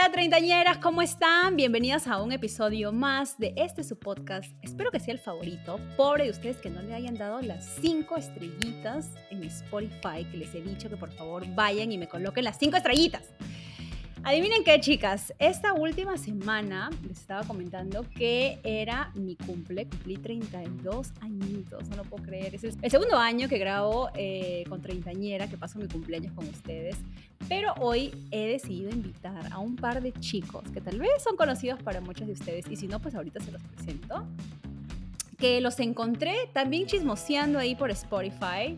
Hola treintañeras, ¿cómo están? Bienvenidas a un episodio más de este su podcast. Espero que sea el favorito. Pobre de ustedes que no le hayan dado las cinco estrellitas en Spotify, que les he dicho que por favor vayan y me coloquen las cinco estrellitas. Adivinen qué, chicas. Esta última semana les estaba comentando que era mi cumple. Cumplí 32 añitos, no lo puedo creer. Es el segundo año que grabo eh, con treintañera, que paso mi cumpleaños con ustedes. Pero hoy he decidido invitar a un par de chicos que tal vez son conocidos para muchos de ustedes. Y si no, pues ahorita se los presento. Que los encontré también chismoseando ahí por Spotify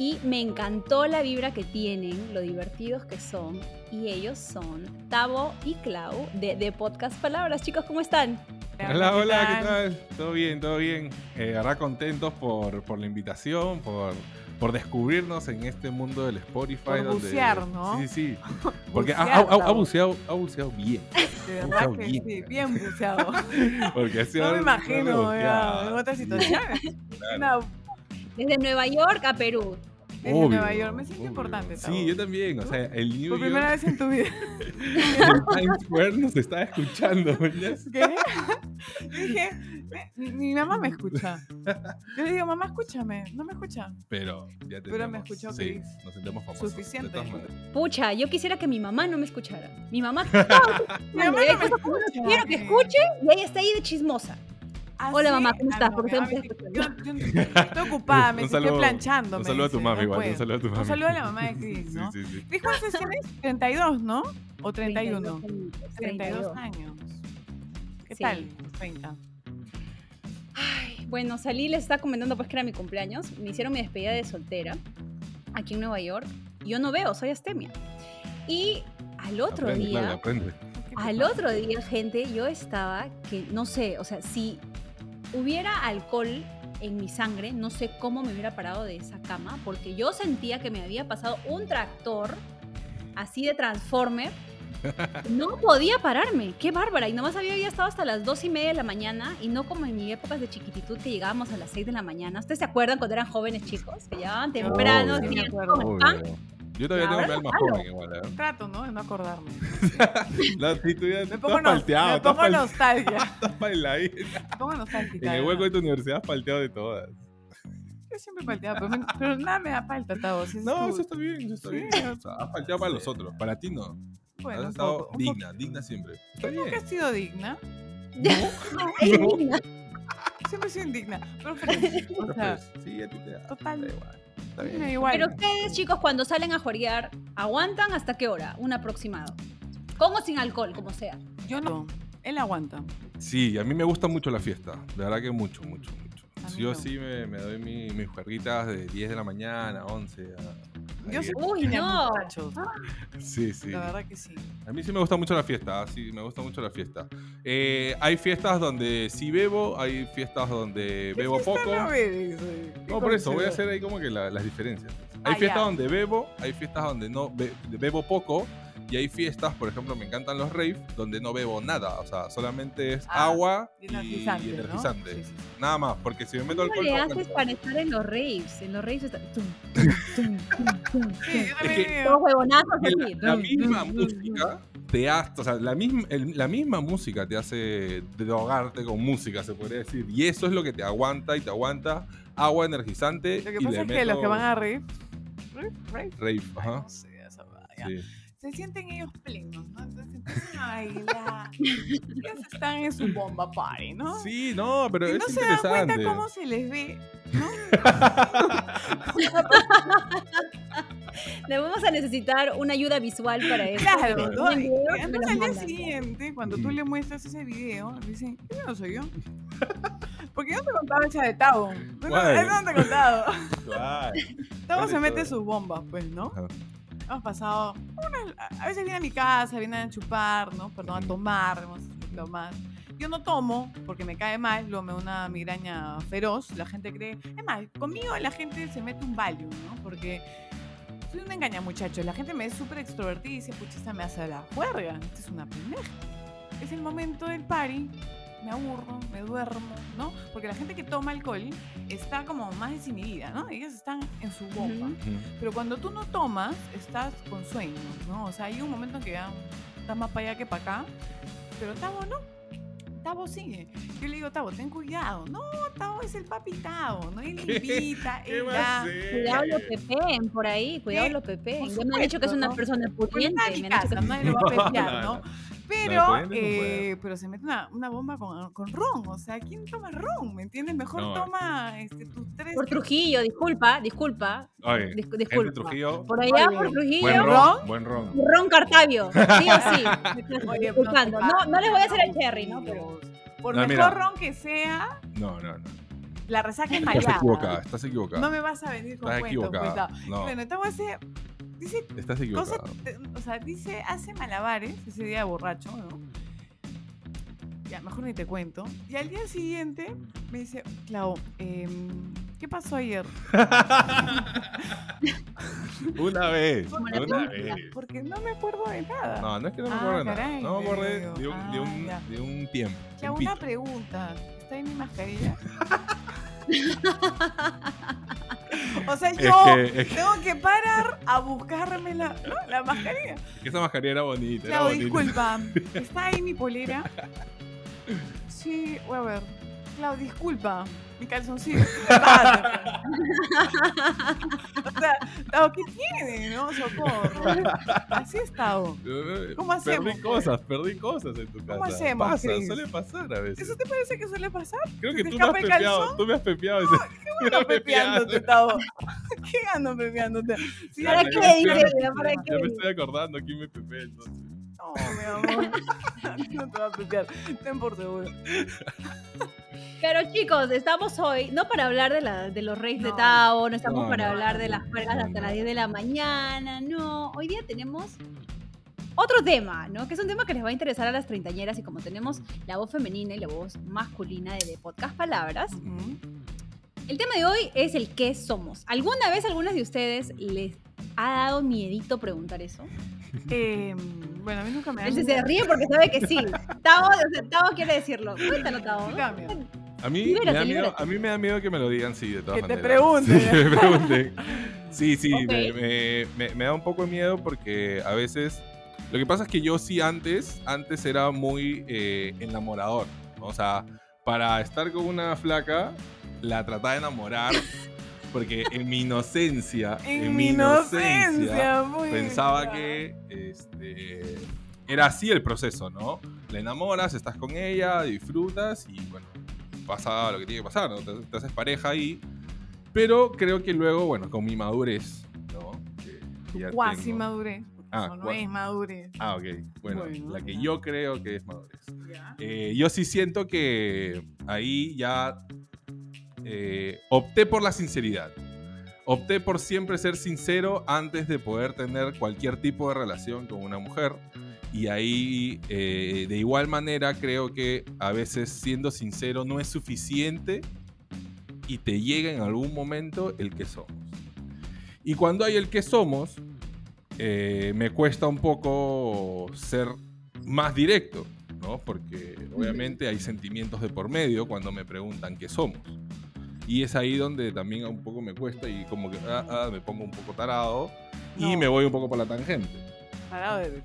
y me encantó la vibra que tienen, lo divertidos que son. Y ellos son Tavo y Clau de, de Podcast Palabras. Chicos, ¿cómo están? Hola, hola, ¿qué tal? Todo bien, todo bien. Eh, ahora contentos por, por la invitación, por, por descubrirnos en este mundo del Spotify. Por donde, bucear, ¿no? Sí, sí, sí. Porque ha, ha- ha- ha buceado, ha buceado bien. De verdad Buceado que bien. sí, bien buceado. Porque No me imagino ya, en otra situación. Claro. Desde Nueva York a Perú. Desde Obvio, Nueva York. Me siento obvio. importante. Tavo. Sí, yo también. O sea, el New Por York, primera vez en tu vida. el Times Square nos está escuchando. ¿Qué? Yo dije, mi, mi mamá me escucha. Yo le digo, mamá, escúchame. No me escucha. Pero ya Pero me escuchó, Sí, nos sentimos famosos. Suficiente. Pucha, yo quisiera que mi mamá no me escuchara. Mi mamá Mi mamá no me escucha. quiero que escuche y ella está ahí de chismosa. ¿Ah, Hola, sí? mamá, ¿cómo estás? no, yo estoy ocupada, me Un estoy planchando. Un saludo a tu mami, no igual. Un saludo a tu mami. Un saludo a la mamá de Chris, ¿no? Sí, sí, sí. ¿cuántos años tienes? 32, ¿no? ¿O 31? 32 32 años. ¿Qué Sí. tal? 30. Ay, bueno, salí, les estaba comentando pues que era mi cumpleaños. Me hicieron mi despedida de soltera aquí en Nueva York. Yo no veo, soy astemia. Y al otro Aprende, día, Claudia, aprende. ¿Qué te al otro día, gente, yo estaba que no sé, o sea, si hubiera alcohol en mi sangre, no sé cómo me hubiera parado de esa cama, porque yo sentía que me había pasado un tractor así de Transformer. No podía pararme, qué bárbara. Y nomás había, había estado hasta las dos y media de la mañana y no como en mi épocas de chiquititud que llegábamos a las 6 de la mañana. ¿Ustedes se acuerdan cuando eran jóvenes chicos? Que llegaban temprano, con el pan. Yo todavía tengo alma claro. joven igual, ¿eh? Trato, ¿no? De no acordarme. La sí, tú ya Me estás pongo, palteado, me pongo nostalgia. estás. Me pongo nostálgica. En el hueco de tu universidad has palteado de todas. Yo siempre palteaba, pero, pero nada me da falta, Tavo. si es No, eso está bien, eso está Sí. bien. O sea, has palteado para los otros, para ti no. Bueno, has estado poco, digna, digna siempre. Está. Nunca he sido digna. Siempre he sido indigna. Pero. O sea, sí, a ti te da. Total. Da igual. Está me bien. da igual. Pero ustedes, chicos, cuando salen a juerguear, ¿aguantan hasta qué hora? Un aproximado. Con o sin alcohol, como sea. Yo no. Él aguanta. Sí, a mí me gusta mucho la fiesta. De verdad que mucho, mucho, mucho. Yo sí me, me doy mi- mis juerguitas de 10 de la mañana, 11. a- Soy Uy, no. muchachos. Sí, sí. La verdad que sí. A mí sí me gusta mucho la fiesta, sí, me gusta mucho la fiesta. Eh, hay fiestas donde sí bebo, hay fiestas donde bebo ¿Qué fiesta poco. no ves, eh? ¿Qué No, por eso, voy a hacer ahí como que la- las diferencias. Hay Ah, fiestas donde bebo, hay fiestas donde no be- bebo poco, y hay fiestas, por ejemplo, me encantan los rave, donde no bebo nada, o sea, solamente es Ah, agua y y, energizante, y ¿no? energizante. Sí, sí, sí. Nada más, porque si me meto ¿Cómo alcohol... le no haces aguanto. para estar en los raves? En los raves está... tum, que- Todos huevonazos Y así. la, misma música te hace, o sea, la misma, el- la misma música te hace drogarte con música, se podría decir. Y eso es lo que te aguanta y te aguanta agua energizante. Lo que y pasa le es que los que meto van a rave, rave, rave, Rave, ay, ajá. no sé, esa. Sí. Se sienten ellos plenos, ¿no? Entonces empiezan a bailar. ellos están en su bomba party, ¿no? Sí, no, pero y es no se dan cuenta cómo se les ve, ¿no? Le vamos a necesitar una ayuda visual para eso. Claro, ¿no? Y Entonces al día siguiente, cuando tú le muestras ese video, dicen, ¿ese no soy yo? Porque yo te contaba esa de Tavo. No, no te he contado. Claro. Tavo ¿Cuál se mete sus bombas, pues, ¿no? Hemos pasado, a veces viene a mi casa, viene a chupar, ¿no? Perdón, a tomar, lo más. yo no tomo porque me cae mal, luego me da una migraña feroz, la gente cree, es más, conmigo la gente se mete un Valium, ¿no? Porque soy una engaña muchachos, la gente me es súper extrovertida y dice, pucha, esta me hace la juerga, esta es una pendeja. Es el momento del party, me aburro, me duermo, ¿no? Porque la gente que toma alcohol está como más desinhibida, ¿no? Ellos están en su bomba. Ujú. Ujú. Pero cuando tú no tomas, estás con sueño, ¿no? O sea, hay un momento en que ya estás más para allá que para acá. Pero Tavo no. Tavo sigue. Yo le digo, Tavo, ten cuidado. No, Tavo es el papi Tavo, ¿no? Él invita, ¿Qué él da. Cuidado lo pepeen por ahí, cuidado Sí, lo pepeen. Ya me han dicho que es una persona Porque pudiente. Me han dicho que nadie lo va a pepear, No, ¿no? no. Pero, no eh, pero se mete una, una bomba con, con ron. O sea, ¿quién toma ron? ¿Me entiendes? Mejor No. toma este, tus tres. Por Trujillo, disculpa, disculpa. Oye, Dis- gente disculpa. Trujillo, Por allá, Oye, por Trujillo. buen ¿ron? ron, buen ron. Ron Cartavio, sí o sí. Oye, Disculpando. No, no les voy a hacer el cherry, ¿no? Pero Por No, mejor mira. ron que sea, No, no, no. la resaca es Estás maleada. equivocada, estás equivocada. No me vas a venir con Estás cuentos, equivocada. pues, No, Bueno, esta hace, dice estás equivocada. eh, o sea, dice, hace malabares ese día borracho, ¿no? Ya, mejor ni te cuento. Y al día siguiente me dice, Clau, em, ¿qué pasó ayer? Una vez, la una vez. Porque no me acuerdo de nada. No, no es que no me Ah, acuerdo de nada. caray, No me acuerdo de, un, de, ah, un, de un tiempo. Hago tiempito. una pregunta. ¿Está en mi mascarilla? o sea, Es yo que, es que- tengo que parar a buscarme la, ¿no? la mascarilla. esa mascarilla era bonita. Era Clau, bonita. disculpa. ¿Está ahí mi polera? Sí, voy a ver. Clau, disculpa. Mi calzoncillo. ¿Qué o sea, Tao, ¿qué tiene? No, socorro. Así he estado. ¿Cómo hacemos, Perdí cosas, perdí cosas en tu casa. ¿Cómo hacemos, Pasa, Chris? suele pasar a veces. ¿Eso te parece que suele pasar? Creo que te tú me has pepeado. Tú me has pepeado. ese- Ando me pepeándote, Tao. ¿Qué ando pepeándote? Sí, Ya, ¿Para ya qué? ¿para Ya me qué? estoy acordando quién me pepea entonces. No, mi amor. No te va a pepear. Ten por seguro. Pero chicos, estamos hoy no para hablar de, la, de los reyes de. Tao, no estamos No, para no, hablar de las cargas hasta las 10 de la mañana, no. Hoy día tenemos otro tema, ¿no? Que es un tema que les va a interesar a las treintañeras y como tenemos la voz femenina y la voz masculina de, de Podcast Palabras, el tema de hoy es el qué somos. ¿Alguna vez algunas de ustedes les ha dado miedito preguntar eso? Eh, bueno, a mí nunca me Él han se ríe porque sabe que sí. Tao, o sea, Tao quiere decirlo. Cuéntalo, Tao. Cambia. A mí, me da miedo, libérate. a mí me da miedo que me lo digan, sí, de todas Que te maneras. pregunten. Sí, que me pregunten. Sí, sí, me, me- me- me da un poco de miedo porque a veces... Lo que pasa es que yo sí antes, antes era muy eh, enamorador. ¿no? O sea, para estar con una flaca, la trataba de enamorar porque en mi inocencia, En mi inocencia, muy pensaba bien. que este, era así el proceso, ¿no? La enamoras, estás con ella, disfrutas y bueno, pasa lo que tiene que pasar, ¿no? Te, te haces pareja ahí. Pero creo que luego, bueno, con mi madurez, ¿no? Ya Cuasi tengo- madurez. Ah, no es madurez. Ah, ok. Bueno, Bueno, la que ya. yo creo que es madurez. Eh, yo sí siento que ahí ya eh, opté por la sinceridad. Opté por siempre ser sincero antes de poder tener cualquier tipo de relación con una mujer. Y ahí, eh, de igual manera, creo que a veces siendo sincero no es suficiente y te llega en algún momento el que somos. Y cuando hay el que somos, eh, me cuesta un poco ser más directo, ¿no? Porque obviamente hay sentimientos de por medio cuando me preguntan qué somos. Y es ahí donde también un poco me cuesta y como que ah, ah, me pongo un poco tarado y No. me voy un poco por la tangente. Parado de-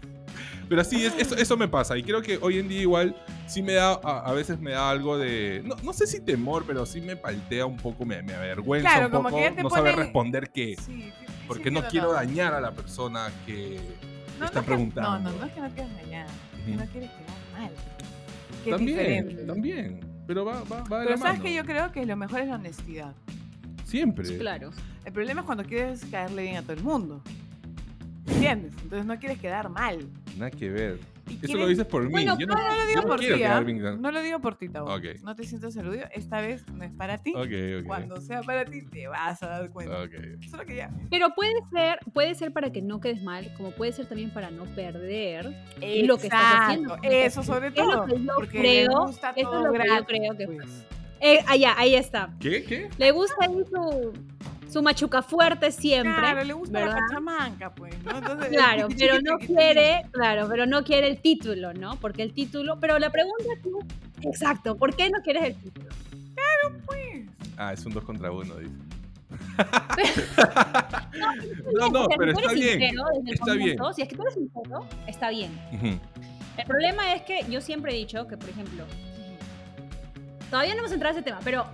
Pero sí, es- eso, eso me pasa. Y creo que hoy en día igual sí me da, a, a veces me da algo de, no, no sé si temor, pero sí me paltea un poco, me, me avergüenza Claro, un como poco que no saber ponen- responder qué. Sí, sí, Porque sí no quiero todo. dañar a la persona que No, está no es que- preguntando. No, no, no es que no quieras dañar. Es que Ujú. no quieres quedar mal. Que También, diferente. también. Pero va, va, va de Pero la sabes mano. que yo creo que lo mejor es la honestidad. Siempre. Claro. El problema es cuando quieres caerle bien a todo el mundo. ¿Entiendes? Entonces no quieres quedar mal. Nada que ver. Eso lo dices por mí. Bueno, yo No, no lo digo no por ti, No lo digo por ti, Tabo. Ok. No te sientas aludido. Esta vez no es para ti. Cuando sea para ti, te vas a dar cuenta. Solo que ya. Pero puede ser, puede ser para que no quedes mal, como puede ser también para no perder lo que estás haciendo. Eso sobre Es lo todo. que yo porque creo, gusta eso es todo lo que yo creo que pues. Eh, allá, ahí está. ¿Qué? ¿Qué? Le gusta ahí su, su machuca fuerte siempre. Claro, le gusta ¿verdad? la pachamanca, pues, ¿no? Entonces, Claro, pero no quiere, claro, pero no quiere el título, ¿no? Porque el título, pero la pregunta es, exacto, ¿por qué no quieres el título? pues. Ah, es un 2 contra 1, dice. No, no, pero está bien, está bien. Si es que tú eres sincero, está bien. Ujú. El problema es que yo siempre he dicho que, por ejemplo, todavía no hemos entrado a ese tema, pero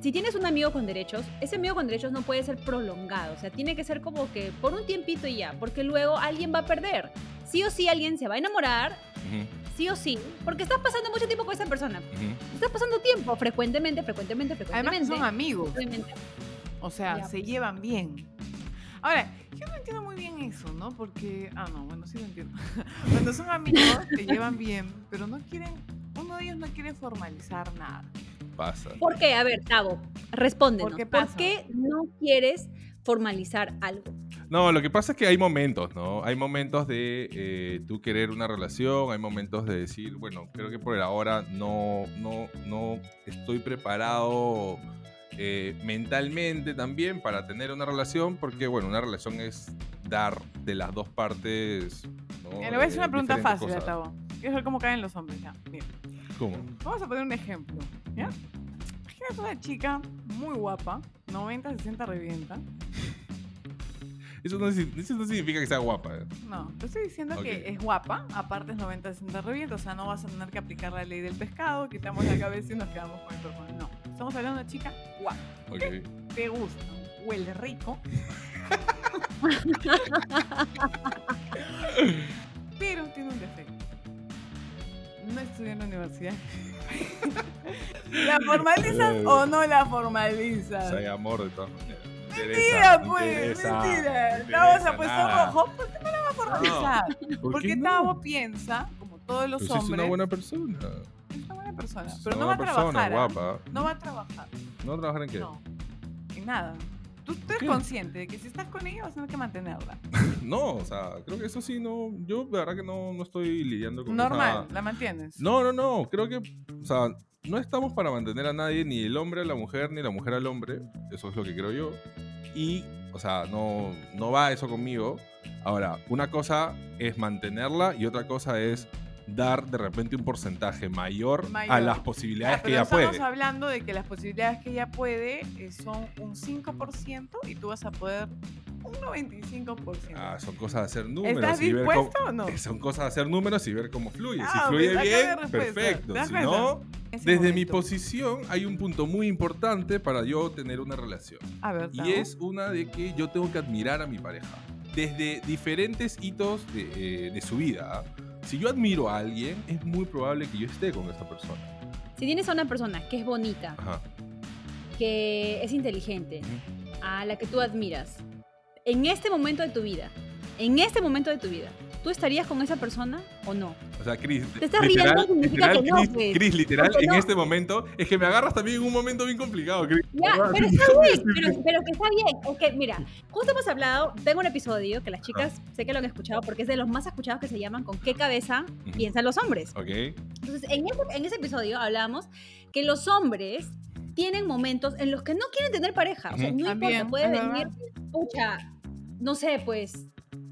si tienes un amigo con derechos, ese amigo con derechos no puede ser prolongado. O sea, tiene que ser como que por un tiempito y ya, porque luego alguien va a perder. Sí o sí alguien se va a enamorar, Ujú. sí o sí, porque estás pasando mucho tiempo con esa persona. Ujú. Estás pasando tiempo frecuentemente, frecuentemente, Además frecuentemente. que son amigos, o sea, Ya, se pues. llevan bien. Ahora, yo no entiendo muy bien eso, ¿no? Porque, ah, no, bueno, sí lo entiendo. Cuando son amigos, se llevan bien, pero no quieren, uno de ellos no quiere formalizar nada. Pasa. ¿Por qué? A ver, Tavo, respóndenos. ¿Por qué ¿Por qué no quieres formalizar algo? No, lo que pasa es que hay momentos, ¿no? Hay momentos de eh, tú querer una relación, hay momentos de decir, bueno, creo que por ahora no, no, no estoy preparado eh, mentalmente también para tener una relación, porque, bueno, una relación es dar de las dos partes. ¿no? Le voy a hacer una pregunta fácil. Tavo. Quiero ver cómo caen los hombres, ya. Mira, ¿Cómo? vamos a poner un ejemplo, ¿ya? Imagínate una chica muy guapa, 90, 60 revienta. Eso no, eso no significa que sea guapa. ¿eh? No, te estoy diciendo que es guapa, aparte es 90, 60 revienta, o sea, no vas a tener que aplicar la ley del pescado, quitamos la cabeza y nos quedamos con el cuerpo. No, estamos hablando de una chica guapa, Ok. te gusta, huele rico. Pero. No estudia en la universidad. ¿La formalizas o no la O formalizas? sea, hay amor de todas maneras. No Mentira, no pues, mentira. no Tavo se interesa ha puesto nada. rojo. ¿Por qué no la va a formalizar? ¿Por Porque no? Tavo piensa, como todos los Pues es hombres, una buena persona. es una buena persona. Es Pero no va a trabajar. ¿ah? guapa. No va a trabajar. ¿No trabajar en qué? No. En nada. Tú, tú eres consciente de que si estás con ella vas a tener que mantenerla. No, o sea, creo que eso sí no. Yo, de verdad que no, no estoy lidiando con Normal, esa- la mantienes. No, no, no. Creo que. O sea, no estamos para mantener a nadie, ni el hombre a la mujer, ni la mujer al hombre. Eso es lo que creo yo. Y, o sea, no, no va eso conmigo. Ahora, una cosa es mantenerla y otra cosa es dar de repente un porcentaje mayor, a Mayor. las Ya, posibilidades que pero ella estamos puede. hablando de que las posibilidades que ella puede eh, son un 5% y tú vas a poder un 95%. Ah, son cosas de hacer números. ¿Estás y ver cómo- dispuesto o no? Eh, Son cosas de hacer números y ver cómo fluye. Ah, si fluye bien, perfecto. ¿Te das Si no, desde mi momento. posición hay un punto muy importante para yo tener una relación. A ver, Y es una de que yo tengo que admirar a mi pareja. Desde diferentes hitos de, eh, de su vida. ¿ah? Si yo admiro a alguien, es muy probable que yo esté con esta persona. Si tienes a una persona que es bonita, Ajá. que es inteligente, a la que tú admiras, en este momento de tu vida, en este momento de tu vida, ¿tú estarías con esa persona o no? O sea, Chris, Te estás riendo, significa que no, Chris, pues. Chris, literal, Porque en no. este momento, es que me agarras también en un momento bien complicado, Chris. Ya, pero está bien, pero, pero que está bien. Es que, mira, justo hemos hablado, tengo un episodio que las chicas sé que lo han escuchado porque es de los más escuchados que se llaman ¿Con qué cabeza piensan los hombres? Ok. Entonces, en ese, en ese episodio hablamos que los hombres tienen momentos en los que no quieren tener pareja. O sea, no importa, puede venir, pucha, no sé, pues,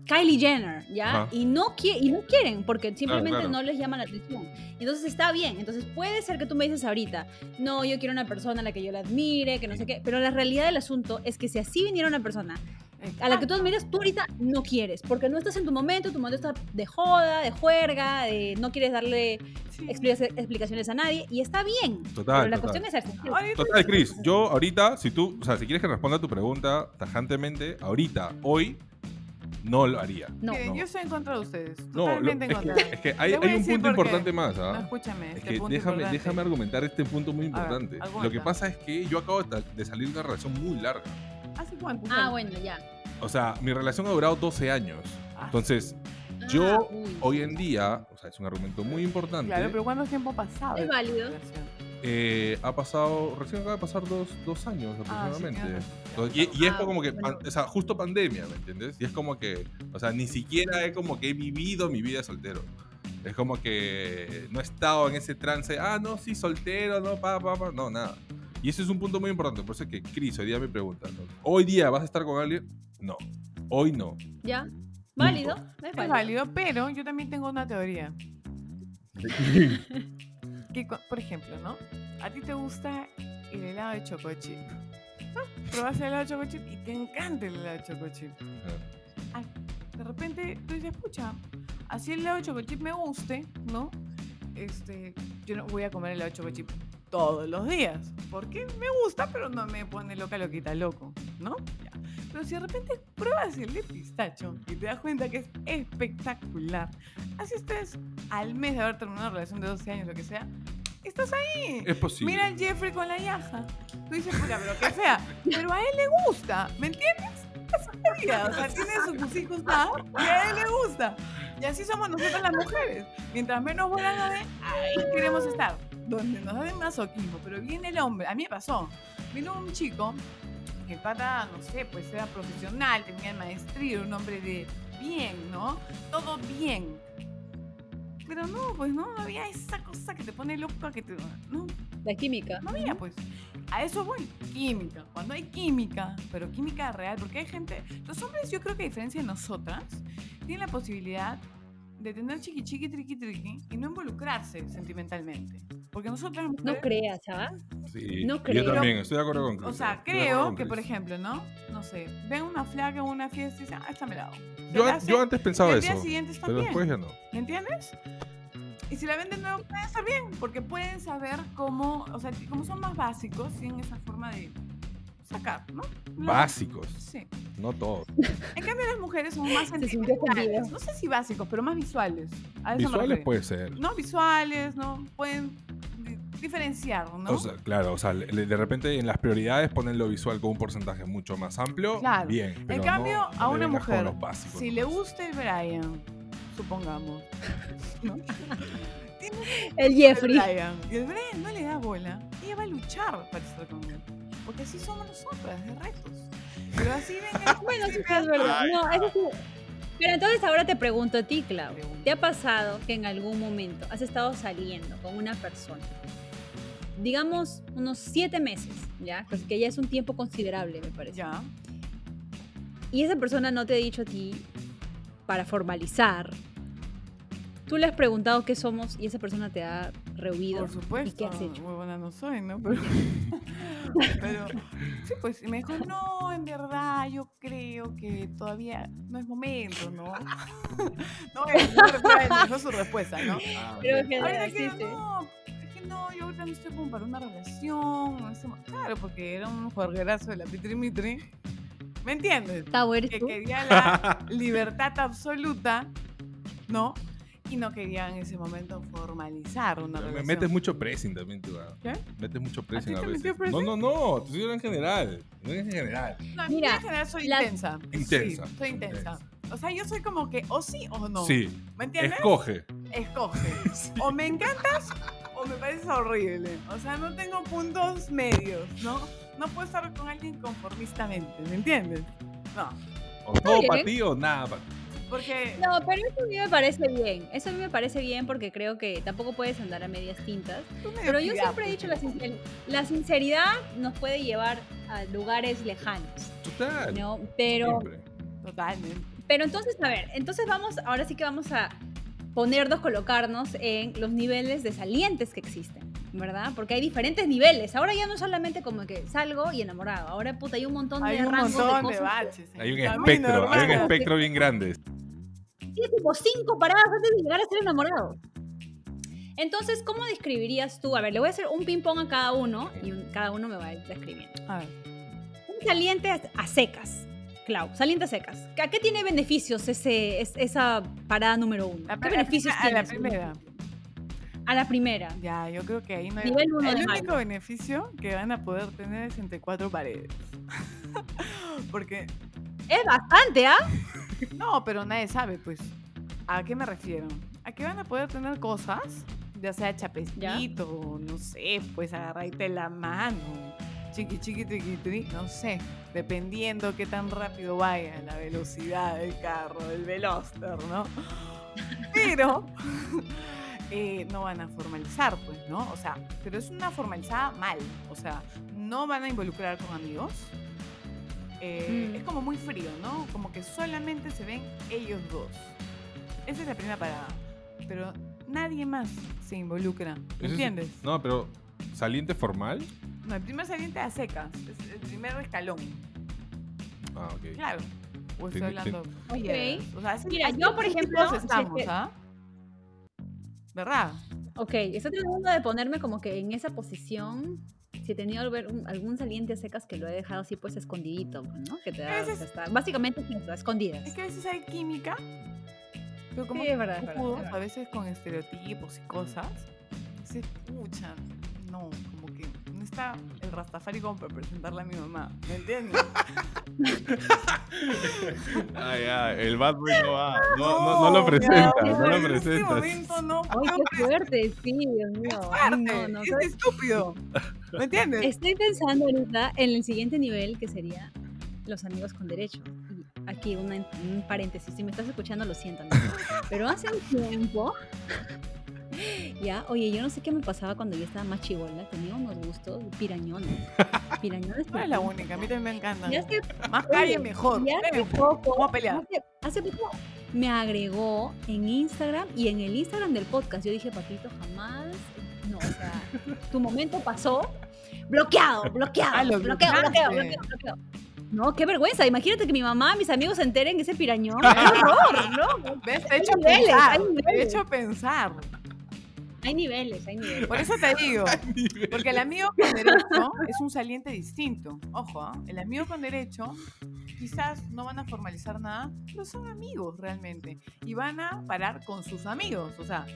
Kylie Jenner, ¿ya? Ajá. Y no, y no quieren porque simplemente claro. no les llama la atención. Entonces está bien. Entonces puede ser que tú me dices ahorita, no, yo quiero una persona a la que yo la admire, que no sé qué. Pero la realidad del asunto es que si así viniera una persona a la que tú admiras, tú ahorita no quieres, porque no estás en tu momento, tu momento está de joda, de juerga, de no quieres darle Sí. explicaciones a nadie, y está bien. Total, pero la total. cuestión es así. Ahorita Total, Chris, yo ahorita, si tú, o sea, si quieres que responda a tu pregunta tajantemente, ahorita, hoy, no lo haría. No, yo estoy en contra de ustedes. No, lo- Totalmente en es, que, es que hay, un punto importante más, ¿ah? No, escúchame. Es este que punto déjame, importante. déjame argumentar este punto muy ver, importante. Lo que pasa es que yo acabo de, salir de una relación muy larga. ¿Hace cuánto? Ah, bueno, ya. O sea, mi relación ha durado 12 años. Ah, Entonces, Yo, uy. hoy en día, o sea, es un argumento muy importante. Claro, pero ¿cuánto tiempo ha pasado? Es válido. relación? Eh, ha pasado, recién acaba de pasar dos, dos años Ah, sí, aproximadamente. tienes razón. Entonces, y, y es Ah, como que, bueno. pan- o sea, justo pandemia, ¿me entiendes? Y es como que, o sea, ni siquiera es como que he vivido mi vida soltero. Es como que no he estado en ese trance, ah, no, sí, soltero, no, pa, pa, pa, no, nada. Y ese es un punto muy importante, por eso es que Cris hoy día me pregunta, ¿no? ¿hoy día vas a estar con alguien? No, hoy no. ¿Ya? ¿Válido? Es válido, pero yo también tengo una teoría. Que, por ejemplo, ¿no? A ti te gusta el helado de choco chip. ¿no? Probas el helado de choco chip y te encanta el helado de choco chip. Ah, de repente tú dices, escucha, así el helado de choco chip me guste, ¿no? Este, yo no voy a comer helado de choco chip todos los días. Porque me gusta, pero no me pone loca, loquita, loco, ¿no? Ya. Pero si de repente pruebas el de pistacho y te das cuenta que es espectacular, así estés al mes de haber terminado una relación de 12 años, lo que sea, estás ahí. Es posible. Mira al Jeffrey con la yaja. Tú dices, puta, pero qué fea. Pero a él le gusta, ¿me entiendes? Es la vida. O sea, tiene sus hijos y a él le gusta. Y así somos nosotras las mujeres. Mientras menos bola nos ahí queremos estar. Donde nos den masoquismo. Pero viene el hombre, a mí me pasó. Vino un chico, que pata, no sé, pues era profesional, tenía maestría, un hombre de bien, ¿no? Todo bien. Pero no, pues no, no había esa cosa que te pone loca, que te... No, La química. no había, pues. A eso voy. Química. Cuando hay química, pero química real, porque hay gente. Los hombres, yo creo que a diferencia de nosotras, tienen la posibilidad de tener chiqui chiqui triqui triqui y no involucrarse sentimentalmente. Porque nosotras No creas, ¿ah? Sí, No Yo creo. también, estoy de acuerdo con Cris. O sea, creo que, por ejemplo, ¿no? No sé, ven una flaca en una fiesta y dicen, ah, está me lado. Yo, yo antes pensaba eso, día siguiente está pero bien. después ya no. ¿Me entiendes? Y si la ven de nuevo, puede estar bien, porque pueden saber cómo, o sea, como son más básicos, tienen esa forma de sacar, ¿no? Básicos, Sí. no todos. En cambio, las mujeres son más sentimentales. No sé si básicos, pero más visuales. A eso me Visuales puede ser. No, visuales, ¿no? Pueden di- diferenciar, ¿no? O sea, claro, o sea, de repente en las prioridades ponen lo visual con un porcentaje mucho más amplio. Claro. Bien. en cambio, no- no a una mujer, los básicos si le gusta el Brian, supongamos, ¿no? El el Jeffrey. Brian, y el Brian no le da bola, ella va a luchar para estar con él. Porque así somos nosotras, de retos. Pero así ven el Bueno, sí, es verdad. Ay, No, eso sí. Pero entonces ahora te pregunto a ti, Clau. ¿Te ha pasado que en algún momento has estado saliendo con una persona? Digamos unos siete meses, ¿ya? Pues que ya es un tiempo considerable, me parece. Ya. Y esa persona no te ha dicho a ti para formalizar. Tú le has preguntado qué somos y esa persona te ha rehuido. Por supuesto. ¿Y qué has hecho? Muy buena no soy, ¿no? Pero, pero sí, pues y me dijo, no, en verdad yo creo que todavía no es momento, ¿no? no, es, no, fue su respuesta, ¿no? Ah, Creo ok. que Ahorita sí, que sí. no, es que no, yo ahorita no estoy como para una relación. Claro, porque era un juerguerazo de la Pitri Mitri. ¿Me entiendes? Tavo, ¿eres que tú? quería la libertad absoluta, ¿no? Y no quería en ese momento formalizar una Me relación. metes mucho pressing también, tú. ah. ¿Qué? Metes mucho pressing ti a, veces. No, no, no. Digo en general. No en general. No, en Mira, mi general soy la- intensa. Intensa. Sí, soy intensa. O sea, yo soy como que o sí o no. Sí. ¿Me entiendes? Escoge. Escoge. O me encantas o me pareces horrible. O sea, no tengo puntos medios, ¿no? No puedo estar con alguien conformistamente, ¿me entiendes? No. O todo para ti o nada para ti. Porque No, pero eso a mí me parece bien. Eso a mí me parece bien porque creo que tampoco puedes andar a medias tintas. medio Pero yo siempre he dicho, la, sincer- la sinceridad nos puede llevar a lugares lejanos, Total. ¿no? Pero, Siempre. Totalmente. pero entonces, a ver, entonces vamos, ahora sí que vamos a ponernos, colocarnos en los niveles de salientes que existen, ¿verdad? Porque hay diferentes niveles. Ahora ya no es solamente como que salgo y enamorado. Ahora, puta, hay un montón Hay de un rangos montón de de, cosas. baches. en Hay un espectro, hay un espectro bien grande. Tiene tipo cinco paradas antes de llegar a ser enamorado. Entonces, ¿cómo describirías tú? A ver, le voy a hacer un ping-pong a cada uno y un- cada uno me va a ir describiendo. A ver. Un saliente a- a secas, Clau, saliente a secas. ¿A qué tiene beneficios ese, es- esa parada número uno? La ¿Qué beneficios a tiene? la ese primera. A la primera. Ya, yo creo que ahí no hay. Nivel uno el de único beneficio que van a poder tener es entre cuatro paredes. Porque, Es bastante, ¿ah? No, pero nadie sabe, pues. ¿A qué me refiero? A que van a poder tener cosas, ya sea chapecito, no sé, pues agarrarte la mano, chiqui, chiqui, triqui, tri, no sé, dependiendo qué tan rápido vaya la velocidad del carro, del Veloster, ¿no? Pero eh, no van a formalizar, pues, ¿no? O sea, pero es una formalizada mal, o sea, no van a involucrar con amigos. Eh, Mm. Es como muy frío, ¿no? Como que solamente se ven ellos dos. Esa es la primera parada. Pero nadie más se involucra. ¿Me Ese es- entiendes? No, pero saliente formal. No, el primer saliente a secas. Es el primer escalón. Ah, ok. Claro. O estoy hablando. Ok. Oye, o sea, así- Mira, yo, por ejemplo, estamos, ¿ah? ¿Verdad? Ok, estoy tratando de ponerme como que en esa posición. Si he tenido algún- saliente a secas que lo he dejado así pues escondidito, ¿no? Que te da, veces- o sea, está- básicamente a escondidas. Es que a veces hay química. Pero como Sí, es verdad, es verdad, es cojudos, verdad. a veces con estereotipos y cosas, se escuchan. No, como que no está el Rastafari como para presentarle a mi mamá. ¿Me entiendes? Ah, ya, el bad boy no va. No, no, no lo presenta, no lo en este presentas. momento no Ay, qué fuerte, sí, Dios mío. Ay, fuerte, no, no, es estúpido. ¿Me entiendes? Estoy pensando ahorita en el siguiente nivel que sería los amigos con derecho. Y aquí una- un paréntesis, si me estás escuchando lo siento, amigo. pero hace un tiempo, ya, oye, yo no sé qué me pasaba cuando yo estaba más chivola, tenía unos gustos pirañones, pirañones. No es la única, a mí también me encantan. Y hace, Más calle mejor. y hace poco, Vamos a pelear. hace, hace poco me agregó en Instagram y en el Instagram del podcast. Yo dije, Patito, jamás, no, o sea, tu momento pasó. Bloqueado, bloqueado, Ah, lo bloqueado, bloqueado, bloqueado, bloqueado. No, qué vergüenza. Imagínate que mi mamá, mis amigos se enteren de ese pirañón. ¡Qué horror! ¿no? ¿Ves? Te he hecho niveles, pensar. hay Te he niveles. hecho pensar. Hay niveles, hay niveles. Por eso te digo. Porque el amigo con derecho es un saliente distinto. Ojo, ¿ah? el amigo con derecho quizás no van a formalizar nada, pero son amigos realmente. Y van a parar con sus amigos. O sea,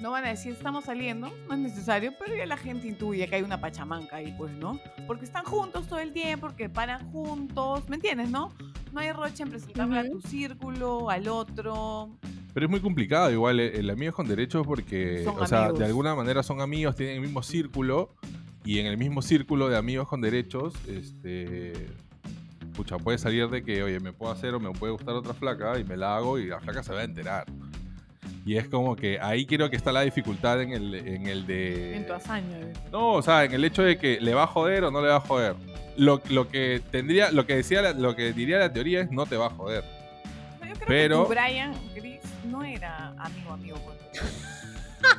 no van a decir estamos saliendo, no es necesario, pero ya la gente intuye que hay una pachamanca ahí, pues, ¿no? Porque están juntos todo el tiempo, porque paran juntos, ¿me entiendes, no? No hay roche en presentarle a Ujú. tu círculo, al otro. Pero es muy complicado igual el, el amigo con derechos porque, Son o sea, de alguna manera son amigos, tienen el mismo círculo y en el mismo círculo de amigos con derechos, este, pucha, puede salir de que, oye, me puedo hacer o me puede gustar otra flaca y me la hago y la flaca se va a enterar. Y es como que ahí creo que está la dificultad en el, en el de... En tu hazaña. ¿eh? No, o sea, en el hecho de que le va a joder o no le va a joder. Lo, lo que tendría, lo que decía, la- lo que diría la teoría es no te va a joder. No, Yo creo Pero- que tu Brian Gris no era amigo, amigo con derechos.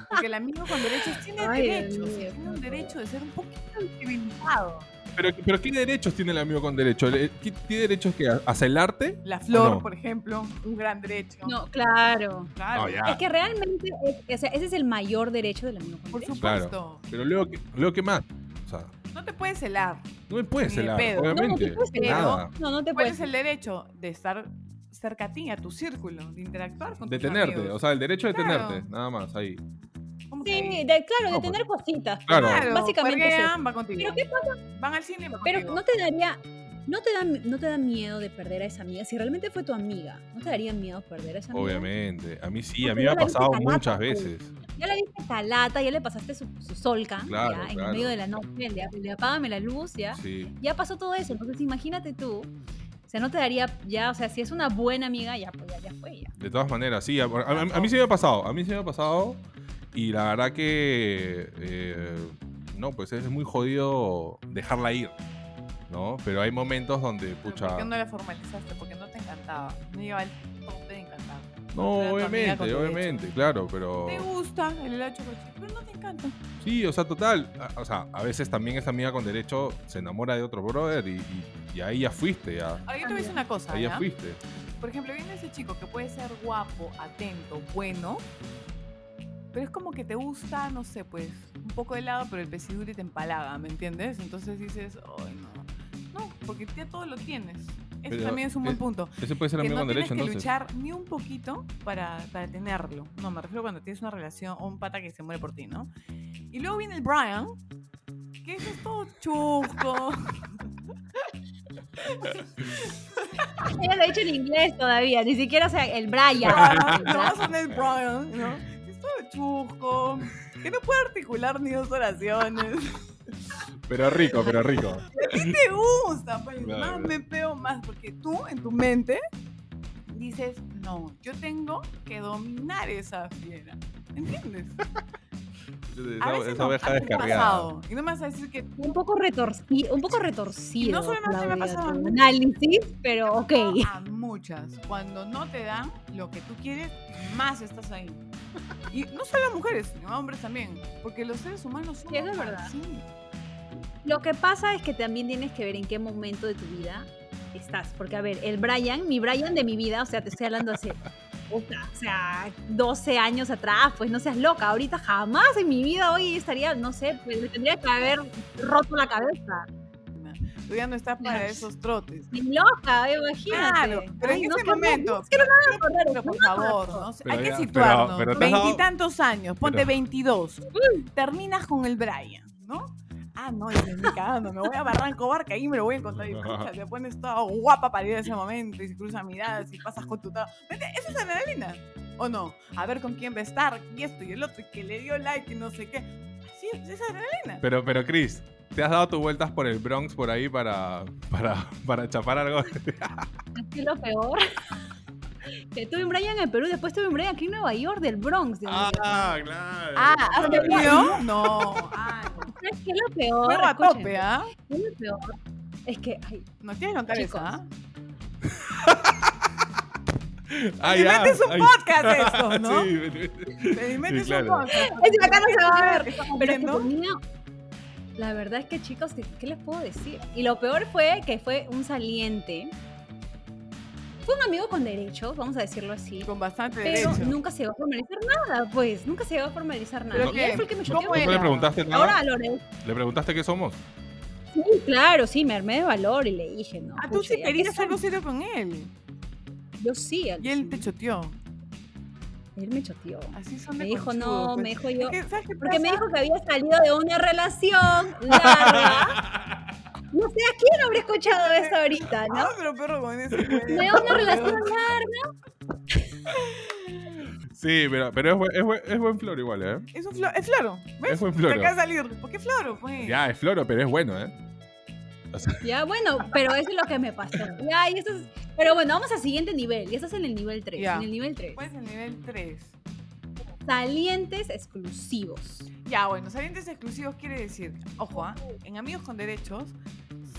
Porque el amigo con derechos tiene Ay, derechos. tiene un derecho de ser un poquito civilizado. Pero, pero ¿qué derechos tiene el amigo con derecho? ¿Le- ¿Qué, ¿Tiene derechos que a, a celarte? La flor, no? por ejemplo, un gran derecho. No, claro. claro. Ya. Es que realmente, es- o sea, ese es el mayor derecho del amigo con Por derecho. supuesto. Pero luego, ¿qué- luego ¿qué más? O sea, No te puedes celar. no me puedes celar, pedo. No, no obviamente. te Nada. No, no te ¿Cuál puedes. es el derecho de estar cerca a ti, a tu círculo, de interactuar con De tus tenerte, amigos? o sea, el derecho de Claro. tenerte, nada más, ahí. ¿Cómo que Sí, de- claro, No, de tener cositas. Claro. Claro, Básicamente contigo. Pero qué pasa, Van al cine, va pero contigo. no te daría, no te da, no te da miedo de perder a esa amiga. Si realmente fue tu amiga, ¿no te daría miedo perder a esa amiga? Obviamente. A mí sí, Porque a mí me ha pasado calata, muchas pues. veces. Ya la viste calata, ya le pasaste su, su solca, Claro, ya, en claro. el medio de la noche, le, le apágame la luz, ya. Sí. Ya pasó todo eso, entonces imagínate tú. O sea, no te daría, ya, o sea, si es una buena amiga, ya, pues ya, ya fue, ya. De todas maneras, sí. A, a- a- a mí sí me ha pasado. A mí sí me ha pasado. Y la verdad que. eh, no, pues es muy jodido dejarla ir. ¿No? Pero hay momentos donde, pucha. ¿Por qué no la formalizaste? Porque no te encantaba. No lleva el tope de encantar. No, amiga obviamente, obviamente, claro, pero. Te gusta el helado de chocolate, pero no te encanta. Sí, o sea, total. a- O sea, a veces también esa amiga con derecho se enamora de otro brother y, y- y ahí ya fuiste, ya. Ahora yo te voy a decir una cosa. Ahí ya ¿ya? fuiste. Por ejemplo, viene ese chico que puede ser guapo, atento, bueno, pero es como que te gusta, no sé, pues, un poco de helado, pero el pesiduri te empalaga, ¿me entiendes? Entonces dices, ay, no. No, porque ya todo lo tienes. Eso Pero, también es un buen eh, punto. Ese puede ser que amigo no con tienes derecho, que entonces. luchar ni un poquito para, para tenerlo. No, me refiero cuando tienes una relación o un pata que se muere por ti, ¿no? Y luego viene el Brian, que es todo chusco. Ella lo ha dicho en inglés todavía, ni siquiera, o sea, el Brian. Brian, no a poner Brian, ¿no? Todo chusco, que no puede articular ni dos oraciones. Pero rico, pero rico. A ti te gusta, pues Claro, más me pego más, porque tú en tu mente dices, no, yo tengo que dominar esa fiera. ¿Entiendes? Esa, veces esa no, oveja a descarriada. Y no me vas a decir que Un poco retorcido, un poco retorcido. Y no solamente me ha Claudia, pasado a análisis, pero ok. a muchas. Cuando no te dan lo que tú quieres, más estás ahí. Y no solo a mujeres, sino a hombres también. Porque los seres humanos son Sí, es verdad. Lo que pasa es que también tienes que ver en qué momento de tu vida estás. Porque, a ver, el Brian, mi Brian de mi vida, o sea, te estoy hablando hace, puta, o sea, 12 años atrás, pues no seas loca. Ahorita jamás en mi vida hoy estaría, no sé, pues me tendría que haber roto la cabeza. Tú ya no estás para esos trotes. Ni loca, imagínate. Claro, pero Ay, en no, ese momento, es que no me voy a acordar, pero por favor, acuerdo. ¿no? Pero hay que situarnos. Veintitantos años, ponte Pero- 22. Terminas con el Brian, ¿no? Ah, no, dices, ni cagando, me voy a Barranco Barca, ahí me lo voy a encontrar. Y pucha, te pones toda guapa para ir a ese momento y si cruzas miradas y pasas con tu... ta- Vete, Eso es adrenalina, ¿o no? A ver con quién va a estar, y esto y el otro, y que le dio like y no sé qué. Sí, es adrenalina. Pero, pero Chris, ¿te has dado tus vueltas por el Bronx por ahí para, para, para chapar algo? Es lo peor. Que tuve un Brian en Perú, después tuve un Brian aquí en Nueva York, del Bronx. Ah, claro. Ah, ¿has tenido? No. Ah, no. ¿Sabes qué es lo peor? Juego a Escúchenme, tope, ¿ah? ¿qué es lo peor? Es que, ay, contar Chicos. eso, ¿ah? Ah, ya. mente es un Ay. podcast esto, ¿no? Sí, Me mente Sí, es un claro. podcast. Es que acá no se va a ver. ¿Qué estamos pero es que tenía... La verdad es que, chicos, ¿qué, qué les puedo decir? Y lo peor fue que fue un saliente. Fue un amigo con derechos, vamos a decirlo así. Con bastante Pero derecho. nunca se va a formalizar nada, pues. Nunca se va a formalizar nada. ¿Pero y qué? él fue el que me ¿Cómo choteó. ¿No le preguntaste nada? Ahora, Lore, ¿Le preguntaste qué somos? sí, claro, sí, me armé de valor y le dije, no. Ah, tú pucha, sí querías que algo serio con él. Yo sí. Y él te choteó. Él me choteó. Así son Me de dijo, conchudos, no, pues. me dijo yo. ¿sabes qué Porque me dijo que había salido de una relación larga. No sé a quién habré escuchado eso ahorita, ¿no? Ah, pero perro con ese. De una relación larga. Sí, pero, pero es, buen, es, buen, es buen floro igual, ¿eh? Es, un flo- es floro. ¿Ves? Es buen Te floro. acaba de salir. ¿Por qué floro? Pues. Ya, es floro, pero es bueno, ¿eh? O sea, Ya, bueno, pero eso es lo que me pasó. Ya, y eso es- Pero bueno, vamos al siguiente nivel. Y eso es en el nivel 3. Ya. En el nivel 3. Pues el nivel 3. Salientes exclusivos. Ya, bueno, salientes exclusivos quiere decir, ojo, ¿ah? en amigos con derechos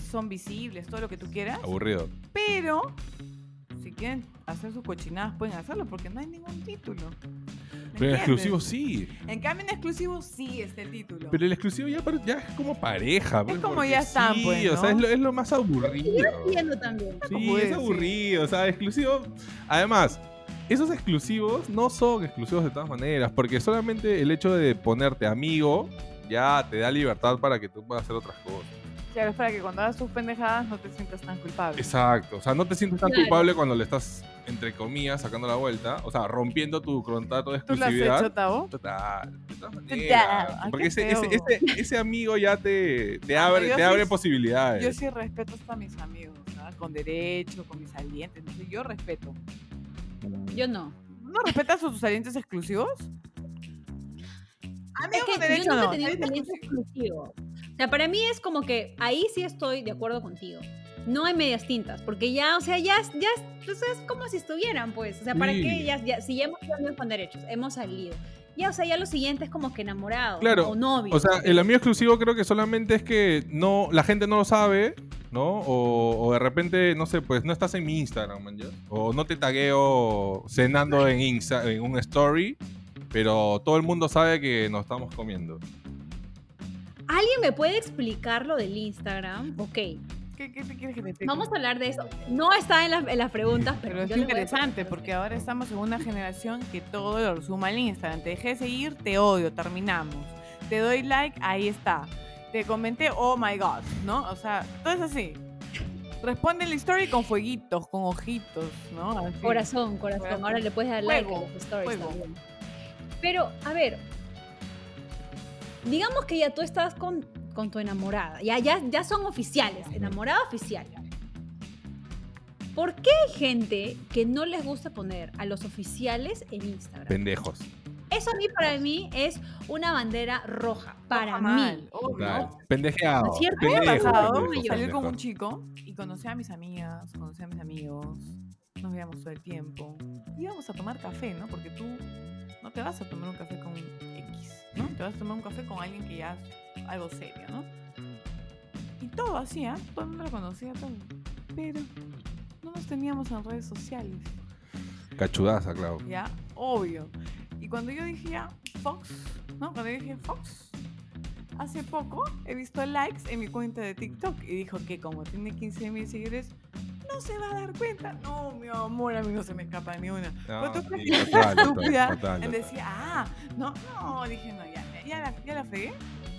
son visibles, todo lo que tú quieras, aburrido. pero si quieren hacer sus cochinadas pueden hacerlo porque no hay ningún título. ¿Me Pero el entiendes? exclusivo sí. En cambio, en exclusivo sí está el título. Pero el exclusivo ya, es como pareja. pues, como porque ya están, sí, pues, o sea, es lo, es lo más aburrido. Entiendo también. Sí, Como es es, aburrido. O sea, exclusivo. Además, esos exclusivos no son exclusivos de todas maneras. Porque solamente el hecho de ponerte amigo ya te da libertad para que tú puedas hacer otras cosas. Claro, es para que cuando hagas tus pendejadas no te sientas tan culpable. Exacto. O sea, no te sientes tan Claro. culpable cuando le estás, entre comillas, sacando la vuelta. O sea, rompiendo tu contrato de ¿Tú lo has exclusividad. hecho, Tavo? Total, de todas maneras. Ay, Porque ese, ese, ese, ese amigo ya te, te Ah, abre, yo te sí- abre posibilidades. Yo sí respeto hasta a mis amigos, ¿sabes? con derecho, con mis salientes. entonces Yo respeto. Yo no. ¿No respetas a tus salientes exclusivos? Es que yo derecho nunca he no, tenido saliente exclusivo. O sea, para mí es como que ahí sí estoy de acuerdo contigo. No hay medias tintas, porque ya, o sea, ya, ya pues es como si estuvieran, pues. O sea, ¿para Sí. qué? Ya, ya, si ya hemos salido con derechos, hemos salido. Ya, o sea, ya lo siguiente es como que enamorado. Claro, O novio. O sea, el amigo exclusivo creo que solamente es que no, la gente no lo sabe, ¿no? O, o de repente, no sé, pues no estás en mi Instagram, man, ¿ya? O no te tagueo cenando en, Insta- en un story, pero todo el mundo sabe que nos estamos comiendo. ¿Alguien me puede explicar lo del Instagram? Ok. ¿Qué, qué te quieres que te explique? Vamos a hablar de eso. No está en, las- en las preguntas, pero, Pero es interesante porque ahora estamos en una generación que todo lo suma al Instagram. Te dejé de seguir, te odio, terminamos. Te doy like, ahí está. Te comenté, oh my god, ¿no? O sea, todo es así. Responde la story con fueguitos, con ojitos, ¿no? Así. Corazón, corazón. Ahora le puedes dar like a los stories también. Pero, a ver. Digamos que ya tú estás con, con tu enamorada. Ya, ya, ya son oficiales. Enamorada oficial. ¿Por qué hay gente que no les gusta poner a los oficiales en Instagram? Pendejos. Eso a mí, para mí, es una bandera roja. Para Roja mí. Pendejeado. ¿No es cierto? Me ha Pendejo, pasado pendejo, salir con pendejo. un chico y conocí a mis amigas, conocí a mis amigos, nos veíamos todo el tiempo. Íbamos a tomar café, ¿no? Porque tú no te vas a tomar un café con ¿no? Te vas a tomar un café con alguien que ya es algo serio, ¿no? Y todo así, ¿ah? Todo el mundo lo conocía, todo. Pero no nos teníamos en redes sociales, Cachudaza, claro. ¿ya? Obvio. Y cuando yo dije ya, Fox, ¿no? Cuando yo dije Fox, hace poco he visto likes en mi cuenta de TikTok y dijo que como tiene 15 mil seguidores, no se va a dar cuenta. No, mi amor, a mí no se me escapa ni una. No, Pero tú crees que total, estúpida total, total. decir, ah, no, no, dije, no, ya, ya, la, ya la fregué,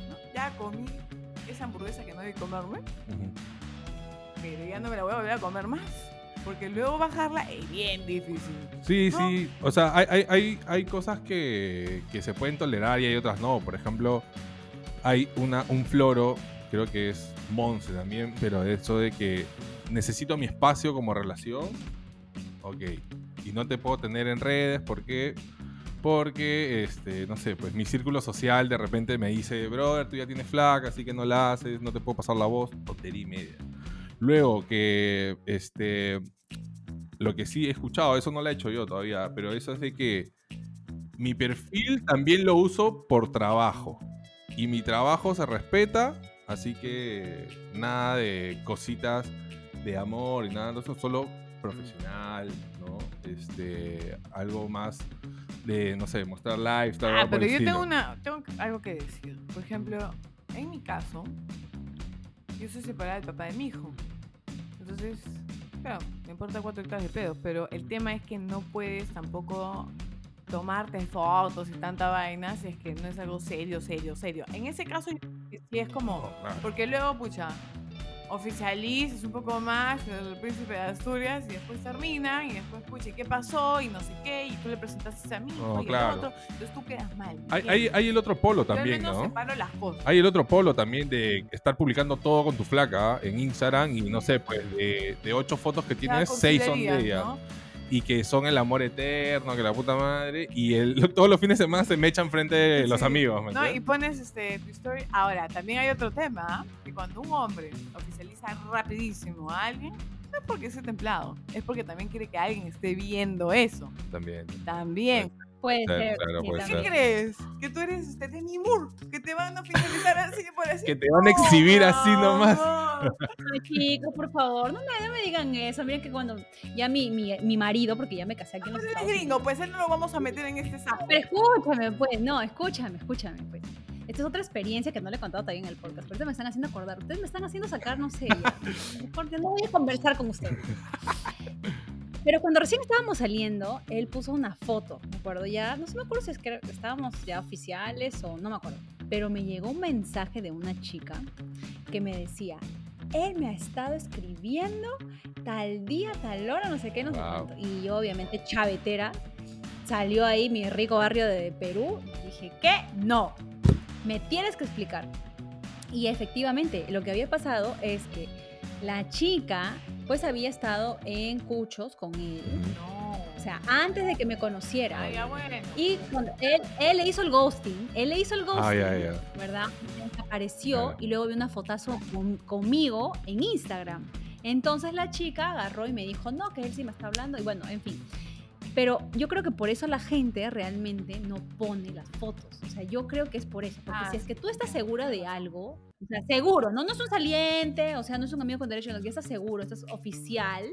¿no? Ya comí esa hamburguesa que no debí comerme, Ujú. pero ya no me la voy a volver a comer más. Porque luego bajarla es bien difícil. Sí, ¿no? sí. O sea, hay, hay, hay, hay cosas que, que se pueden tolerar y hay otras no. Por ejemplo, hay una, un floro, creo que es Monse también, pero de eso de que necesito mi espacio como relación. Ok. Y no te puedo tener en redes, ¿por qué? Porque, este, no sé, pues mi círculo social de repente me dice, brother, tú ya tienes flaca, así que no la haces, no te puedo pasar la voz, tontería y media. Luego que, este, lo que sí he escuchado, eso no lo he hecho yo todavía, pero eso es de que mi perfil también lo uso por trabajo. Y mi trabajo se respeta, así que nada de cositas de amor y nada de eso, solo profesional, ¿no? Este, algo más de, no sé, mostrar lifestyle. Ah, pero yo tengo, una, tengo algo que decir. Por ejemplo, en mi caso, yo soy separada del papá de mi hijo. Entonces, claro, me importa cuatro hectáreas de pedos, pero el tema es que no puedes tampoco tomarte fotos y tanta vaina si es que no es algo serio, serio, serio. En ese caso, sí es como... Porque luego, pucha, oficializas un poco más el príncipe de Asturias y después termina y después, pucha, ¿y qué pasó? Y no sé qué, y tú le presentaste a mí No, y claro. otro. Entonces tú quedas mal. ¿me Hay, hay, el otro polo Yo al también, menos ¿no? separo las cosas. Hay el otro polo también de estar publicando todo con tu flaca en Instagram y no sé, pues de, de ocho fotos que tienes, seis son de ella. ¿no? Y que son el amor eterno, que la puta madre. Y el, todos los fines de semana se me echan frente de los Sí. amigos, ¿me No, y pones este, tu story. Ahora, también hay otro tema, ¿ah? que cuando un hombre oficializa rapidísimo a alguien, no es porque sea templado, es porque también quiere que alguien esté viendo eso. También. También. Puede Claro, ser. claro, sí, puede también. ¿Qué crees? Que tú eres este, Demi Moore, que te van a oficializar así por así. Que te van a exhibir así nomás. No, Ay, chicos, por favor, no me, no me digan eso. Miren que cuando ya mi, mi, mi marido, porque ya me casé aquí en los Pero él Estados es gringo, Unidos. pues él no lo vamos a meter en este saco. Pero escúchame, pues, no, escúchame, escúchame, pues. Esta es otra experiencia que no le he contado todavía en el podcast. Pero ahorita me están haciendo acordar. Ustedes me están haciendo sacar, no sé, ya. Porque no voy a conversar con ustedes. Pero cuando recién estábamos saliendo, él puso una foto, me acuerdo ya, no sé, me acuerdo si es que estábamos ya oficiales o no me acuerdo. Pero me llegó un mensaje de una chica que me decía, él me ha estado escribiendo tal día, tal hora, no sé qué, no sé Wow. cuánto. Y yo, obviamente, chavetera, salió ahí mi rico barrio de Perú. y Dije, ¿qué? No, me tienes que explicar. Y efectivamente, lo que había pasado es que la chica, pues había estado en Cuchos con él. No. O sea, antes de que me conociera. Ay, ya bueno. Y cuando él, él le hizo el ghosting, él le hizo el ghosting, Ah, ya. ¿verdad? Apareció Claro. y luego vi una fotazo con- conmigo en Instagram. Entonces la chica agarró y me dijo, no, que él sí me está hablando. Y bueno, en fin. Pero yo creo que por eso la gente realmente no pone las fotos. O sea, yo creo que es por eso. Porque Ah, si es que tú estás segura de algo, o sea, seguro, ¿no? No es un saliente, o sea, no es un amigo con derecho, no, que estás seguro, estás oficial,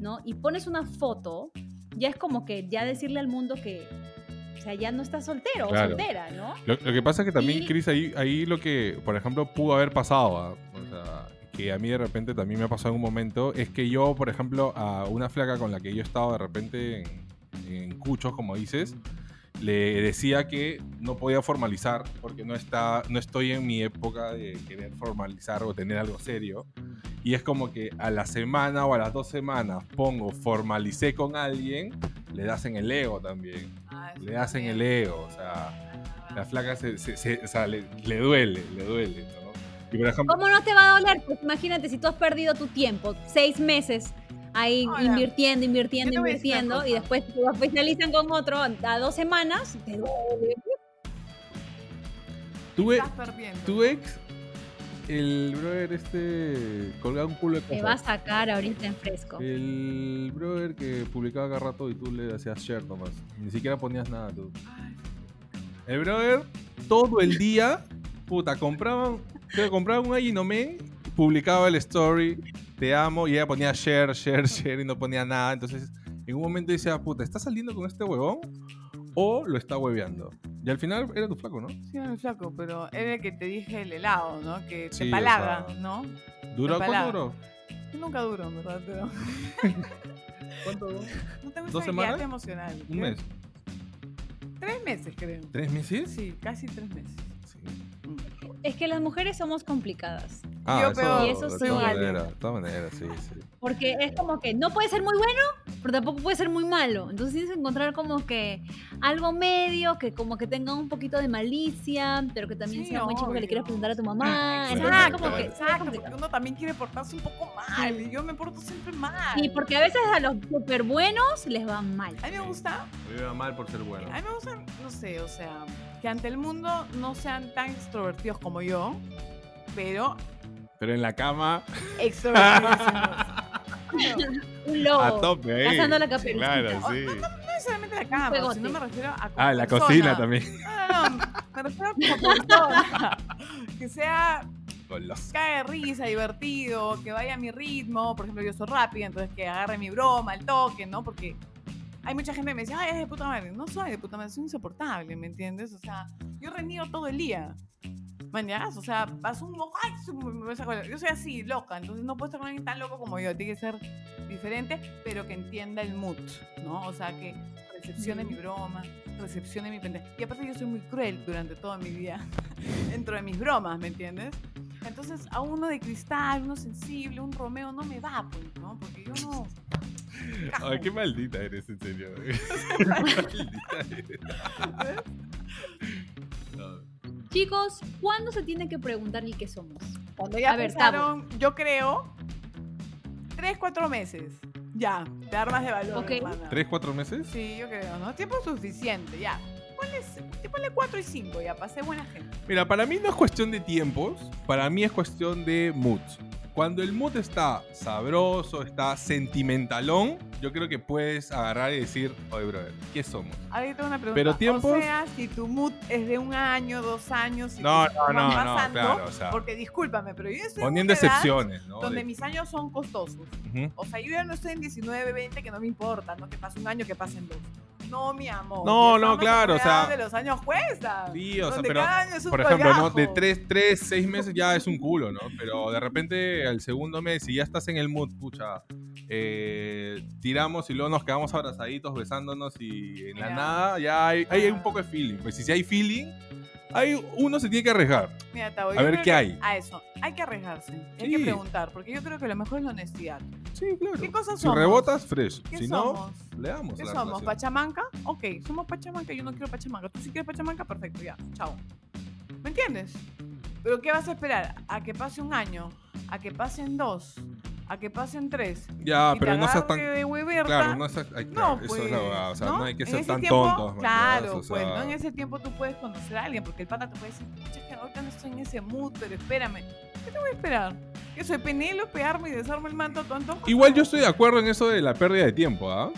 ¿no? Y pones una foto, ya es como que ya decirle al mundo que, o sea, ya no estás soltero Claro. o soltera, ¿no? Lo, lo que pasa es que también, Y- Chris, ahí, ahí lo que, por ejemplo, pudo haber pasado, ¿ah? o sea, que a mí de repente también me ha pasado en un momento, es que yo, por ejemplo, a una flaca con la que yo he estado de repente en, en Cuchos, como dices, le decía que no podía formalizar porque no, está, no estoy en mi época de querer formalizar o tener algo serio. Y es como que a la semana o a las dos semanas pongo formalicé con alguien, le das en el ego también. Ah, Le das en el ego, o sea Ah. la flaca se, se- se- o sea, le, le duele, le duele, ¿no? Y por ejemplo, ¿Cómo no te va a doler? Pues imagínate si tú has perdido tu tiempo, seis meses ahí invirtiendo, invirtiendo, invirtiendo, y después se oficializan con otro a dos semanas, te duele. Tu, ex, el brother este, colgaba un culo de te va a cosas. sacar ahorita en fresco. El brother que publicaba cada rato y tú le hacías share nomás. Ni siquiera ponías nada tú. El brother, todo el día, puta, compraban, compraban un Ajinomé, publicaba el story, te amo, y ella ponía share, share, share y no ponía nada. Entonces, en un momento decía, puta, ¿está saliendo con este huevón? O lo está hueveando. Y al final era tu flaco, ¿no? Sí, era mi flaco, pero era el que te dije el helado, ¿no? Que Sí, te o palaga, sea, ¿no? ¿Duró cuánto duró? Nunca duro, en verdad, pero ¿Cuánto duró? no tengo ¿Dos semanas? emocional. Un Creo- mes. Tres meses, creo. ¿Tres meses? Sí, casi tres meses. Sí. Es que las mujeres somos complicadas. Ah, Yo eso, peor, Y eso de sí. todas alien. maneras, de todas maneras, sí, sí. Porque es como que no puede ser muy bueno, pero tampoco puede ser muy malo. Entonces tienes que encontrar como que algo medio, que como que tenga un poquito de malicia, pero que también Sí, sea muy chico que le quieras presentar a tu mamá. Exacto, Entonces como que exacto, porque uno también quiere portarse un poco mal y yo me porto siempre mal. Sí, porque a veces a los súper buenos les va mal. A mí me gusta, Me iba mal por ser bueno. a mí me gusta, no sé, o sea, que ante el mundo no sean tan extrovertidos como yo, pero Pero en la cama. Un lobo. a tope ahí. cazando la caperucita. Claro, sí. no necesariamente la cama, sino me refiero a como Ah, la persona. cocina también. No, no, no, me refiero como persona. Que sea Goloso. cae de risa, divertido, que vaya a mi ritmo. Por ejemplo, yo soy rápida, entonces que agarre mi broma, el toque, ¿no? Porque hay mucha gente que me dice, ay, es de puta madre. No soy de puta madre, soy insoportable, ¿me entiendes? O sea, yo reniego todo el día. ¿Mañas? O sea, asumo, ay, su- me vas a joder. yo soy así, loca, entonces no puedo estar con alguien tan loco como yo. Tiene que ser diferente, pero que entienda el mood, ¿no? O sea, que recepcione mi broma, recepcione mi pendeja. Y aparte yo soy muy cruel durante toda mi vida dentro de mis bromas, ¿me entiendes? Entonces, a uno de cristal, uno sensible, un Romeo no me da, pues, ¿no? Porque yo no. Ay, qué maldita eres, en serio. maldita eres. Chicos, ¿cuándo se tiene que preguntar el qué somos? Cuando ya A ver, pasaron, yo creo, tres, cuatro meses. Ya, te armas de valor, Ok. hermana. ¿Tres, cuatro meses? Sí, yo creo, ¿no? Tiempo suficiente, ya. Ponle, ponle cuatro y cinco, ya, pasé buena gente. Mira, para mí no es cuestión de tiempos, para mí es cuestión de mood. Cuando el mood está sabroso, está sentimentalón, yo creo que puedes agarrar y decir, oye, brother, ¿qué somos? Yo tengo una pregunta. Pero tiempos- O sea, si tu mood es de un año, dos años, y No, no, no, no, pasando, claro, o sea, Porque discúlpame, pero yo estoy poniendo en excepciones, ¿no? donde De- mis años son costosos. Ujú. O sea, yo ya no estoy en 19, 20, que no me importa, ¿no? Que pase un año, que pasen dos. No, mi amor. No, no, claro, o sea- de los años cuestan. Sí, o sea, pero, cada año es un Por ejemplo, ¿no? De tres, tres, seis meses ya es un culo, ¿no? Pero de repente al segundo mes, si ya estás en el mood, pucha, eh, tiramos y luego nos quedamos abrazaditos, besándonos y en la Ya. nada ya hay, hay un poco de feeling. Pues si, si hay feeling, hay, uno se tiene que arriesgar. Mira, Tavo, A ver qué hay. A eso, hay que arriesgarse. Hay que preguntar, porque yo creo que lo mejor es la honestidad. Sí, claro. ¿Qué cosas si somos? rebotas, fresh. ¿Qué Si somos? no, le damos. ¿Qué la somos? relación. ¿Pachamanca? Ok, somos Pachamanca, yo no quiero Pachamanca. Tú sí quieres Pachamanca, perfecto, ya, chao. ¿Me entiendes? Pero ¿qué vas a esperar? ¿A que pase un año? ¿A que pasen dos? ¿A que pasen tres? Ya, Y pero te no seas tan. de hueverta. Claro, no seas. ay, claro, No, eso pues, es la verdad. O sea, no, hay que En ser tan tiempo, tontos, Claro, pues, sea, ¿no? En ese tiempo tú puedes conocer a alguien, porque el pata te puede decir, pucha, que ahorita no estoy en ese mood, pero espérame. ¿Qué te voy a esperar? ¿Que soy Penélope, armo y desarmo el manto antojo? Igual yo No. estoy de acuerdo en eso de la pérdida de tiempo, ¿ah?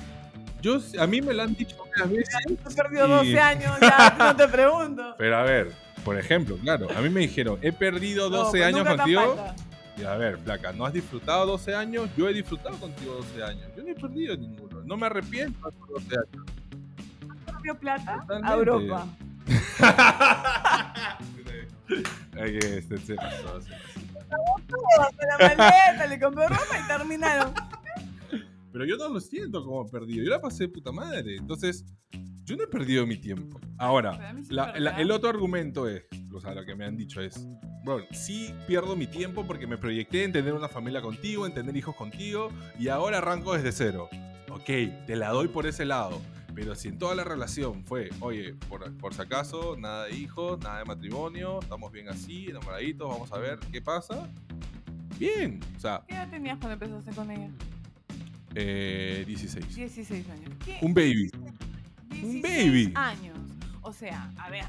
Yo, a mí me lo han dicho varias veces. He perdido y- 12 años, ya no te pregunto. Pero a ver, por ejemplo, claro, a mí me dijeron, he perdido No, 12 pues años contigo. falta. Y a ver, flaca, ¿no has disfrutado 12 años? Yo he disfrutado contigo 12 años. Yo no he perdido ninguno. No me arrepiento esos 12 años. Perdió plata a Totalmente. Europa. Ay, este se pasó, se pasó. Hasta la maleta, le compró ropa y terminaron. Pero yo no lo siento como perdido. Yo la pasé de puta madre. Entonces, yo no he perdido mi tiempo. Ahora, la- la- el otro argumento es, o sea, lo que me han dicho es, bro, sí pierdo mi tiempo porque me proyecté en tener una familia contigo, en tener hijos contigo, y ahora arranco desde cero. Ok, te la doy por ese lado. Pero si en toda la relación fue, oye, por, por si acaso, nada de hijos, nada de matrimonio, estamos bien así, enamoraditos, vamos a ver qué pasa. Bien, o sea, ¿Qué edad tenías cuando empezaste con ella? Eh, 16. 16 años. ¿Qué? Un baby. 16 baby. años. O sea, a ver,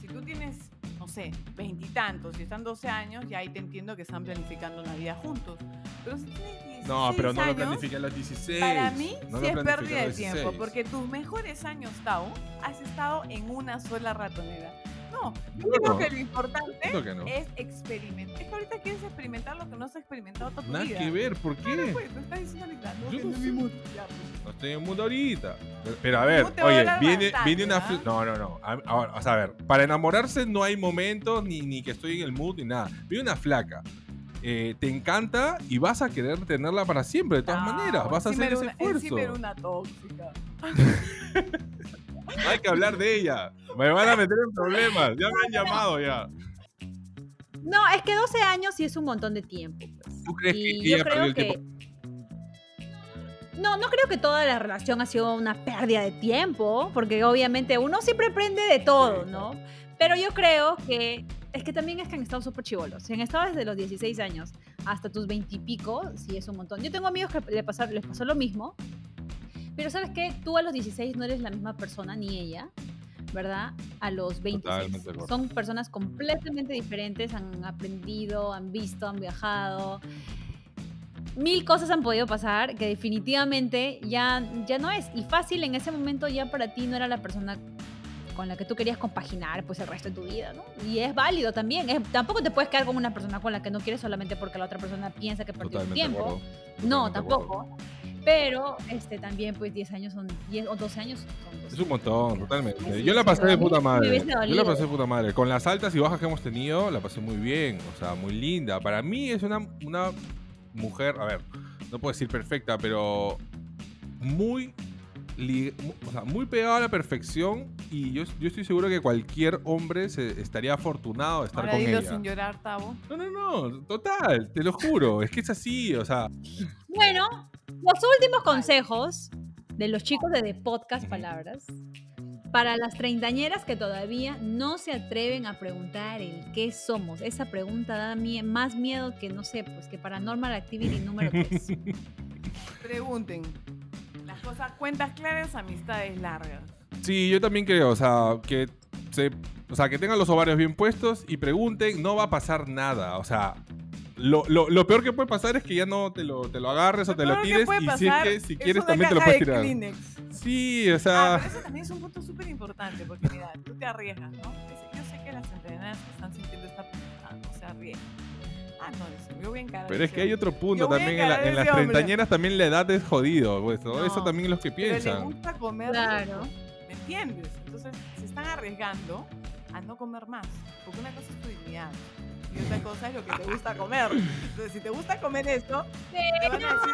si tú tienes, no sé, veintitantos y están 12 años, ya ahí te entiendo que están planificando una vida juntos. Pero si tienes 16 No, pero no lo años, planifiqué a los 16. Para mí No sí lo es pérdida de tiempo, 16. porque tus mejores años, Tao, has estado en una sola ratonera. No, yo No, creo no. que lo importante que no. es experimentar. Es que ahorita quieres experimentar lo que no has experimentado toda tu Nada vida. que ver, ¿por qué? pues, tú estás diciendo ahorita, no, Yo que no no es sé. mi mundo. Ya, pues. No estoy en el mundo ahorita. Pero a No ver, a oye, viene, bastante, viene una... fl- No, no, no. A, a ver, para enamorarse no hay momentos ni, ni que estoy en el mood ni nada. Viene una flaca. eh, te encanta y vas a querer tenerla para siempre, de todas No, maneras. Vas a hacer ese una- esfuerzo. una tóxica. Hay que hablar de ella. Me van a meter en problemas. Ya me han llamado ya. No, es que 12 años sí es un montón de tiempo. pues. ¿Tú crees que Y yo ella creo el que... tiempo? No, no creo que toda la relación ha sido una pérdida de tiempo, porque obviamente uno siempre aprende de todo, ¿no? Pero yo creo que es que también es que han estado súper chivolos. Si han estado desde los 16 años hasta tus 20 y pico, sí es un montón. Yo tengo amigos que le pasó- les pasó lo mismo, pero ¿sabes qué? Tú a los 16 no eres la misma persona, ni ella, ¿verdad? A los 26. Totalmente de acuerdo. Son personas completamente diferentes, han aprendido, han visto, han viajado. Mil cosas han podido pasar que definitivamente ya, ya no es. Y fácil en ese momento ya para ti no era la persona con la que tú querías compaginar pues el resto de tu vida, ¿no? Y es válido también. Es- tampoco te puedes quedar con una persona con la que no quieres solamente porque la otra persona piensa que perdió de tiempo. No, acuerdo. Pero este también pues 10 años son 10 o 12 años son 12 Es un montón, años. totalmente. Yo la pasé de puta madre. Yo la pasé de puta madre. Con las altas y bajas que hemos tenido, la pasé muy bien. O sea, muy linda. Para mí es una, una mujer, a ver, no puedo decir perfecta, pero muy, o sea, muy pegada a la perfección. Y yo, yo estoy seguro que cualquier hombre se estaría afortunado de estar Ahora con dilo ella. sin llorar, Tavo. No, no, no, total, te lo juro. Es que es así, o sea, Bueno, los últimos consejos de los chicos de The Podcast. Palabras para las treintañeras que todavía no se atreven a preguntar el qué somos. Esa pregunta da mie- más miedo que, no sé, pues que Paranormal Activity número 3. Pregunten. Cosas, cuentas claras, amistades largas. Sí, yo también creo, o sea, que se, o sea, que tengan los ovarios bien puestos y pregunten, no va a pasar nada, o sea, lo, lo- lo peor que puede pasar es que ya no te lo, te lo agarres o te lo tires y si, es que, si es quieres también te lo puedes de tirar. Kleenex. Sí, o Ah, sea, pero eso también es un punto súper importante, porque mira, tú te arriesgas, ¿no? Yo sé que las entrenadas que están sintiendo esta pendejada no se arriesgan. Ah, no, dice, yo voy a encarar pero es que hay otro punto también, en, la- en las treintañeras también la edad es jodido, pues, todo eso No, también es lo que Pero le piensan. gusta comer Claro. ¿Me entiendes? Entonces, se están arriesgando a no comer más. Porque una cosa es tu dignidad. Y otra cosa es lo que te gusta comer. Entonces, si te gusta comer esto, te van a decir,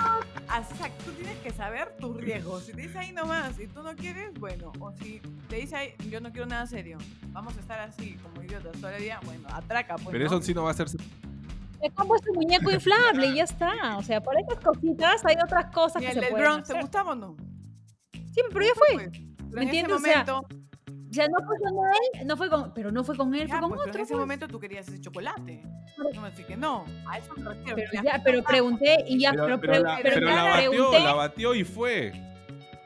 "Ah, exacto, tú tienes que saber tus riesgos. Si te dice ahí nomás y tú no quieres, bueno. O si te dice ahí, yo no quiero nada serio, vamos a estar así como idiotas todo el día, bueno, atraca, pues. Pero ¿no? eso sí no va a ser... Te compro este muñeco inflable y ya está. O sea, por esas cositas hay otras cosas ¿Y que el se del pueden Bronx te hacer. gustaba o no? Sí, pero ya fue. Pues, pero ¿Me en ese entiendes? O sea, momento, O sea, no fue con él, no fue con, pero no fue con él, ya, fue con pues, pero otro. en ese pues. momento tú querías ese chocolate. No me decís que no. A eso me refiero. Pero ya, pero pregunté y ya, Pero, pero, la, pero pero ya la batió, pregunté. la batió y fue.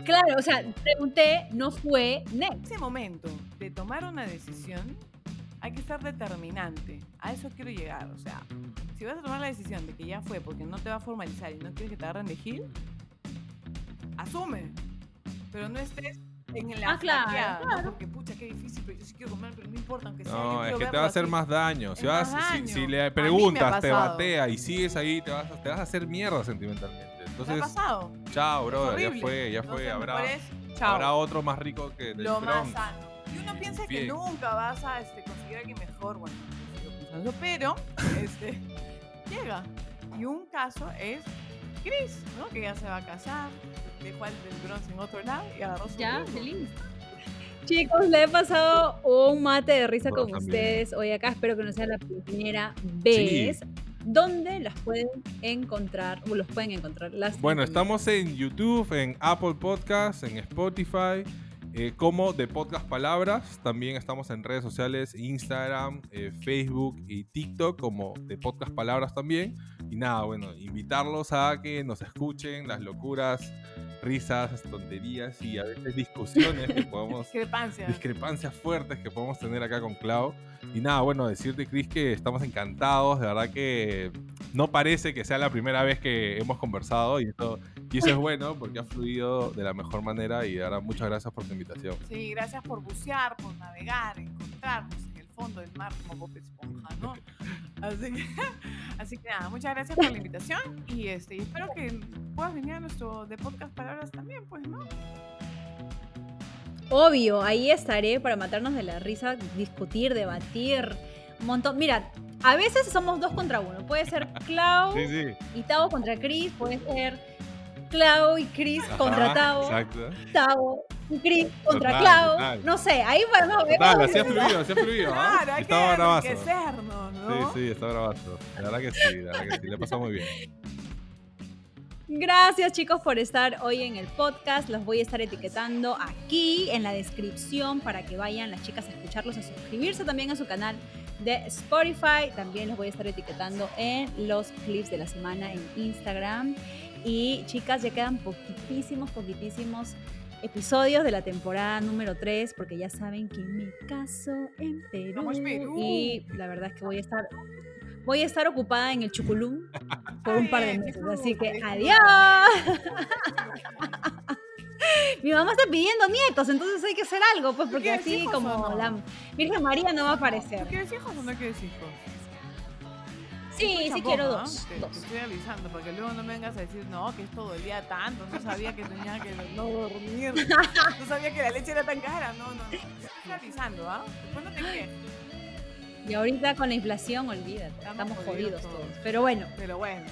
Claro, o sea, pregunté, no fue next. En ese momento de tomar una decisión, hay que ser determinante. A eso quiero llegar. O sea, si vas a tomar la decisión de que ya fue porque no te va a formalizar y no quieres que te agarren de gil, asume. Pero no estés en la Ah, claro, flaqueada, ¿no? claro. Porque pucha, qué difícil, pero yo sí quiero comer, pero no importa, aunque sea. yo No, es que te va a hacer así. más daño. Si, vas, más si- daño. le preguntas, te batea y sigues ahí, te vas, a- te vas a hacer mierda sentimentalmente. ¿Te ha Entonces, pasado? chao, brother, ya fue, ya fue. Entonces, Habrá, otro más rico que del lo más sano. Uno piensa que Bien. nunca vas a este, conseguir a alguien mejor, bueno, pensando pero este, llega. Y un caso es Chris, ¿no? Que ya se va a casar, dejó al del bronce en otro lado y agarró su Ya, feliz. Chicos, le he pasado un mate de risa Bueno, con también. ustedes. Hoy acá espero que no sea la primera vez. ¿Dónde las pueden encontrar? O los pueden encontrar. Las Bueno, estamos en YouTube, en Apple Podcasts, en Spotify, eh, como de Podcast Palabras. También estamos en redes sociales, Instagram, eh, Facebook y TikTok, como de Podcast Palabras también. Y nada, bueno, invitarlos a que nos escuchen las locuras, risas, tonterías y a veces discusiones que podemos... Discrepancia. discrepancias fuertes que podemos tener acá con Clau. Y nada, bueno, decirte, Chris, que estamos encantados. De verdad que no parece que sea la primera vez que hemos conversado y eso, y eso es bueno porque ha fluido de la mejor manera. Y verdad, muchas gracias por tu invitación. Sí, gracias por bucear, por navegar, encontrarnos en el fondo del mar como Bob Esponja, ¿no? Así que, así que nada, muchas gracias por la invitación y este, y espero que puedas venir a nuestro de podcast palabras también, pues, ¿no? Obvio, ahí estaré para matarnos de la risa, discutir, debatir. Un montón. Mira, a veces somos dos contra uno. Puede ser Clau Sí, sí. y Tavo contra Chris. Puede ser Clau y Chris contra Tavo. Exacto. Tavo y Chris contra Total, Clau. total. No sé, ahí podemos ver. Total, así ha fluido, así ha fluido. ¿ah? Claro, hay Estaba que bravazo. enriquecernos, ¿no? Sí, sí, está bravazo. La verdad que sí, la verdad que sí. Le pasó muy bien. Gracias chicos por estar hoy en el podcast. Los voy a estar etiquetando aquí en la descripción para que vayan las chicas a escucharlos, a suscribirse también a su canal de Spotify. También los voy a estar etiquetando en los clips de la semana en Instagram. Y chicas, ya quedan poquitísimos, poquitísimos episodios de la temporada número 3 porque ya saben que me caso en Perú. Vamos, Perú. Y la verdad es que voy a estar voy a estar ocupada en el Chuculum por un par de meses, así que adiós. Mi mamá está pidiendo nietos, entonces hay que hacer algo, pues porque así como no? la Virgen María no va a aparecer. ¿Tú quieres hijos o no quieres hijos? Sí, sí quiero dos. Te, estoy avisando, porque luego no me vengas a decir, no, que esto dolía tanto, no sabía que tenía que no dormir, no sabía que la leche era tan cara, no, no, no. Te estoy avisando, ¿ah? Después no te quejes, Y ahorita con la inflación, olvídate, Estamos estamos jodidos jodidos todos. todos. Pero bueno, pero bueno.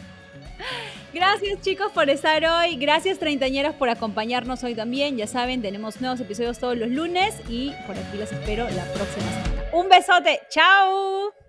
Gracias chicos por estar hoy. Gracias treintañeras por acompañarnos hoy también. Ya saben, tenemos nuevos episodios todos los lunes y por aquí los espero la próxima semana. Un besote. Chao.